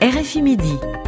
RFI Midi.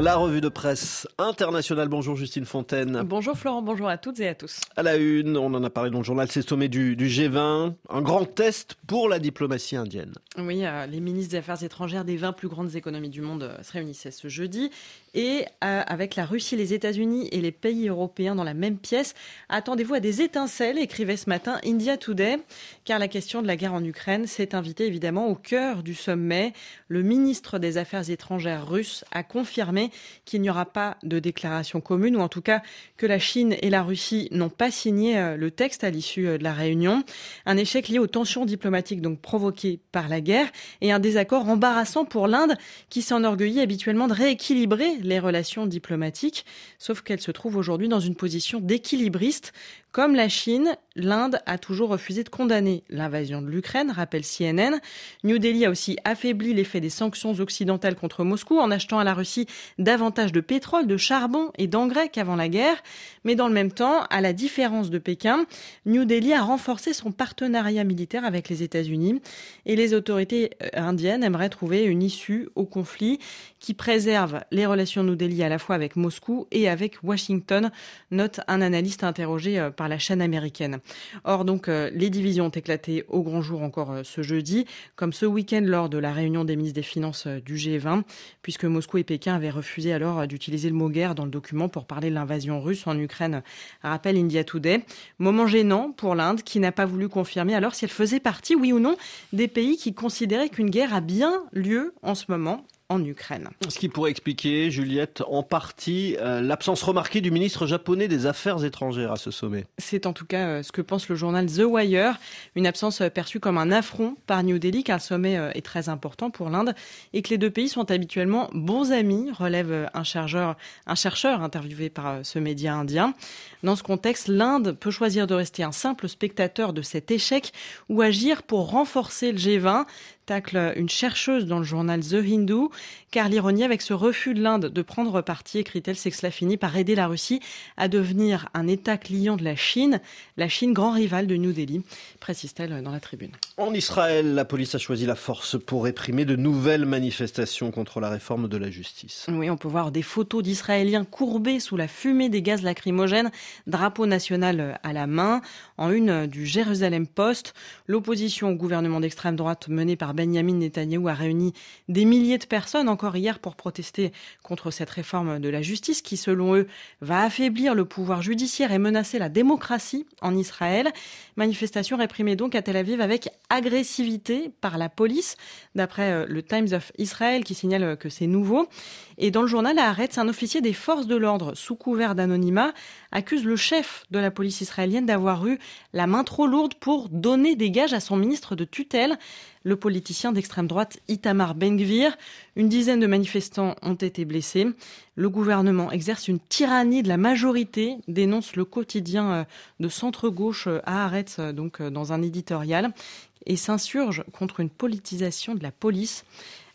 La revue de presse internationale. Bonjour Justine Fontaine. Bonjour Florent, bonjour à toutes et à tous. À la une, on en a parlé dans le journal, c'est sommet du, du, G20, un grand test pour la diplomatie indienne. Oui, euh, les ministres des Affaires étrangères des 20 plus grandes économies du monde euh, se réunissaient ce jeudi. Et euh, avec la Russie, les États-Unis et les pays européens dans la même pièce, attendez-vous à des étincelles, écrivait ce matin India Today, car la question de la guerre en Ukraine s'est invitée évidemment au cœur du sommet. Le ministre des Affaires étrangères russe a confirmé qu'il n'y aura pas de déclaration commune, ou en tout cas que la Chine et la Russie n'ont pas signé euh, le texte à l'issue euh, de la réunion. Un échec lié aux tensions diplomatiques donc provoquées par la guerre et un désaccord embarrassant pour l'Inde qui s'enorgueillit habituellement de rééquilibrer les relations diplomatiques, sauf qu'elle se trouve aujourd'hui dans une position d'équilibriste comme la Chine, l'Inde a toujours refusé de condamner l'invasion de l'Ukraine, rappelle CNN. New Delhi a aussi affaibli l'effet des sanctions occidentales contre Moscou en achetant à la Russie davantage de pétrole, de charbon et d'engrais qu'avant la guerre. Mais dans le même temps, à la différence de Pékin, New Delhi a renforcé son partenariat militaire avec les États-Unis et les autorités euh, indiennes aimeraient trouver une issue au conflit qui préserve les relations New Delhi à la fois avec Moscou et avec Washington, note un analyste interrogé euh, par la chaîne américaine. Or, donc, euh, les divisions ont éclaté au grand jour encore ce jeudi, comme ce week-end lors de la réunion des ministres des Finances du G20, puisque Moscou et Pékin avaient refusé alors d'utiliser le mot guerre dans le document pour parler de l'invasion russe en Ukraine, rappelle India Today. Moment gênant pour l'Inde qui n'a pas voulu confirmer alors si elle faisait partie, oui ou non, des pays qui considéraient qu'une guerre a bien lieu en ce moment en Ukraine. Ce qui pourrait expliquer, Juliette, en partie euh, l'absence remarquée du ministre japonais des Affaires étrangères à ce sommet. C'est en tout cas euh, ce que pense le journal The Wire, une absence euh, perçue comme un affront par New Delhi car le sommet est très important pour l'Inde et que les deux pays sont habituellement bons amis, relève un chercheur, un chercheur interviewé par ce média indien. Dans ce contexte, l'Inde peut choisir de rester un simple spectateur de cet échec ou agir pour renforcer le G20 tacle une chercheuse dans le journal The Hindu, car l'ironie avec ce refus de l'Inde de prendre parti, écrit-elle, c'est que cela finit par aider la Russie à devenir un État client de la Chine, la Chine grand rival de New Delhi, précise-t-elle dans la tribune. En Israël, la police a choisi la force pour réprimer de nouvelles manifestations contre la réforme de la justice. Oui, on peut voir des photos d'Israéliens courbés sous la fumée des gaz lacrymogènes, drapeau national à la main. En une du Jérusalem Post, l'opposition au gouvernement d'extrême droite mené par Benjamin Netanyahou a réuni des milliers de personnes encore hier pour protester contre cette réforme de la justice qui, selon eux, va affaiblir le pouvoir judiciaire et menacer la démocratie en Israël. Manifestation réprimée donc à Tel Aviv avec agressivité par la police, d'après euh, le Times of Israel qui signale que c'est nouveau. Et dans le journal à un officier des forces de l'ordre, sous couvert d'anonymat, accuse le chef de la police israélienne d'avoir eu la main trop lourde pour donner des gages à son ministre de tutelle, le politicien d'extrême droite Itamar Ben-Gvir. Une dizaine de manifestants ont été blessés. Le gouvernement exerce une tyrannie de la majorité, dénonce le quotidien euh, de centre-gauche euh, à Haaretz, donc euh, dans un éditorial, et s'insurge contre une politisation de la police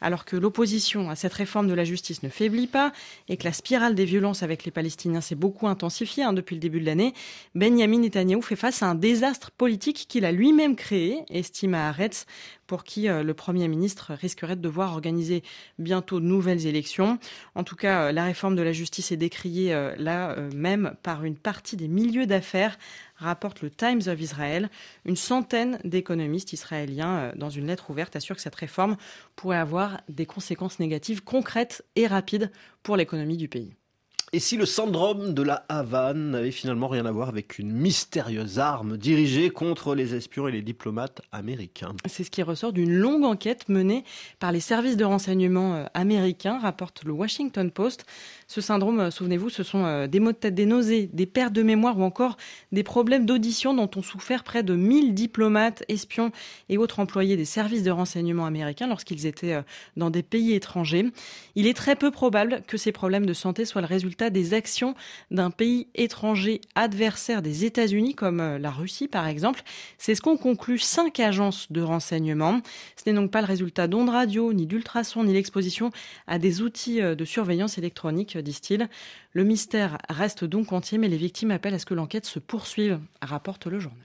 alors que l'opposition à cette réforme de la justice ne faiblit pas et que la spirale des violences avec les Palestiniens s'est beaucoup intensifiée hein, depuis le début de l'année, Benjamin Netanyahu fait face à un désastre politique qu'il a lui-même créé, estime à pour qui euh, le Premier ministre risquerait de devoir organiser bientôt de nouvelles élections. En tout cas, euh, la réforme de la justice est décriée euh, là même par une partie des milieux d'affaires rapporte le Times of Israel. Une centaine d'économistes israéliens, dans une lettre ouverte, assurent que cette réforme pourrait avoir des conséquences négatives concrètes et rapides pour l'économie du pays. Et si le syndrome de la Havane n'avait finalement rien à voir avec une mystérieuse arme dirigée contre les espions et les diplomates américains? C'est ce qui ressort d'une longue enquête menée par les services de renseignement euh, américains, rapporte le Washington Post. Ce syndrome, euh, souvenez-vous, ce sont euh, des maux de tête, des nausées, des pertes de mémoire ou encore des problèmes d'audition dont ont souffert près de 1000 diplomates, espions et autres employés des services de renseignement américains lorsqu'ils étaient dans des pays étrangers. Il est très peu probable que ces problèmes de santé soient le résultat des actions d'un pays étranger adversaire des États-Unis, comme euh, la Russie par exemple. C'est ce qu'ont conclu cinq agences de renseignement. Ce n'est donc pas le résultat d'ondes radio, ni d'ultrasons, ni l'exposition à des outils euh, de surveillance électronique, disent-ils. Le mystère reste donc entier, mais les victimes appellent à ce que l'enquête se poursuive, rapporte le journal.